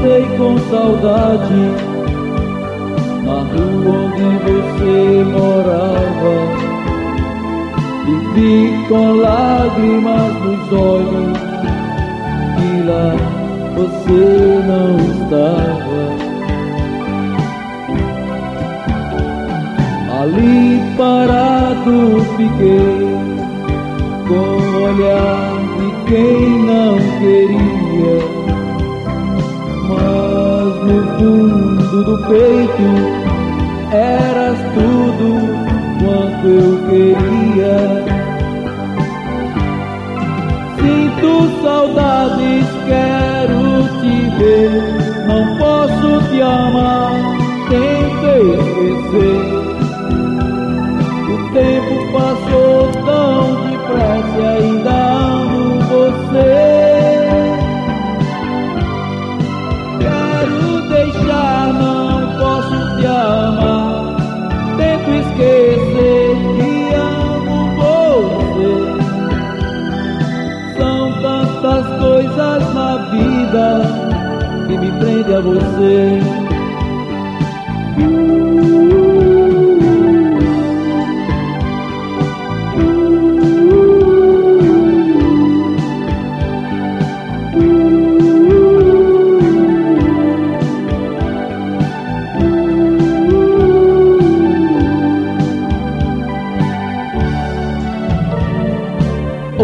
Passei com saudade na rua onde você morava. Vivi com lágrimas nos olhos e lá você não estava. Ali parado fiquei com o olhar de quem não queria do peito eras tudo quanto eu queria. Sinto saudades, quero te ver, não posso te amar, tento esquecer. Esquecer que amo você. São tantas coisas na vida que me prende a você.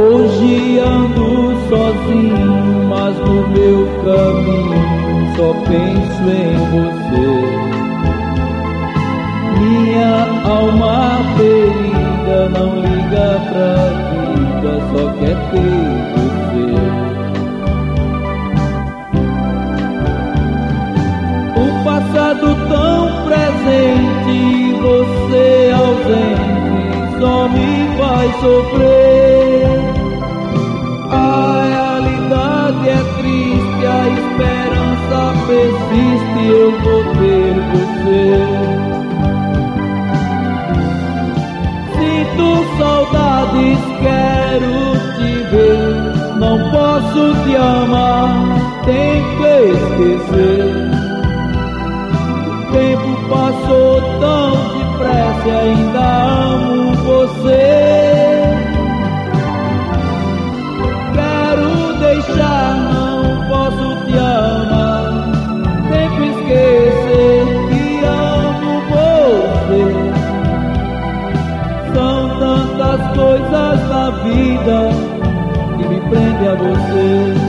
Hoje ando sozinho, mas no meu caminho só penso em você. Minha alma ferida não liga pra vida, só quer ter você. O passado tão presente, você ausente, só me faz sofrer. Ter você. Sinto saudades, quero te ver, não posso te amar, tem que esquecer. O tempo passou tão depressa, ainda coisas na vida que me prende a você.